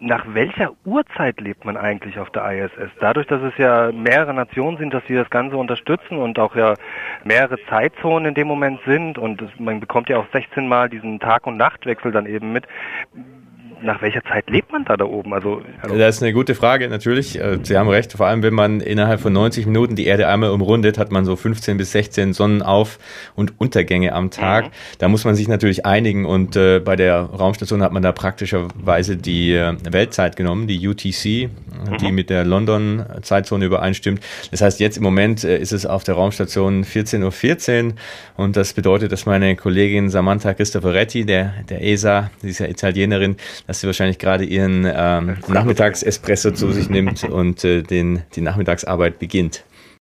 nach welcher Uhrzeit lebt man eigentlich auf der ISS? Dadurch, dass es ja mehrere Nationen sind, dass sie das Ganze unterstützen und auch ja mehrere Zeitzonen in dem Moment sind und man bekommt ja auch 16 Mal diesen Tag- und Nachtwechsel dann eben mit nach welcher Zeit lebt man da da oben? Also, hallo. Das ist eine gute Frage, natürlich. Äh, Sie haben recht. Vor allem, wenn man innerhalb von 90 Minuten die Erde einmal umrundet, hat man so 15 bis 16 Sonnenauf- und Untergänge am Tag. Mhm. Da muss man sich natürlich einigen und äh, bei der Raumstation hat man da praktischerweise die äh, Weltzeit genommen, die UTC, mhm. die mit der London-Zeitzone übereinstimmt. Das heißt, jetzt im Moment äh, ist es auf der Raumstation 14.14 Uhr und das bedeutet, dass meine Kollegin Samantha Cristoforetti, der, der ESA, dieser Italienerin, dass sie wahrscheinlich gerade ihren ähm, Nachmittagsespresso zu sich nimmt und äh, den, die Nachmittagsarbeit beginnt.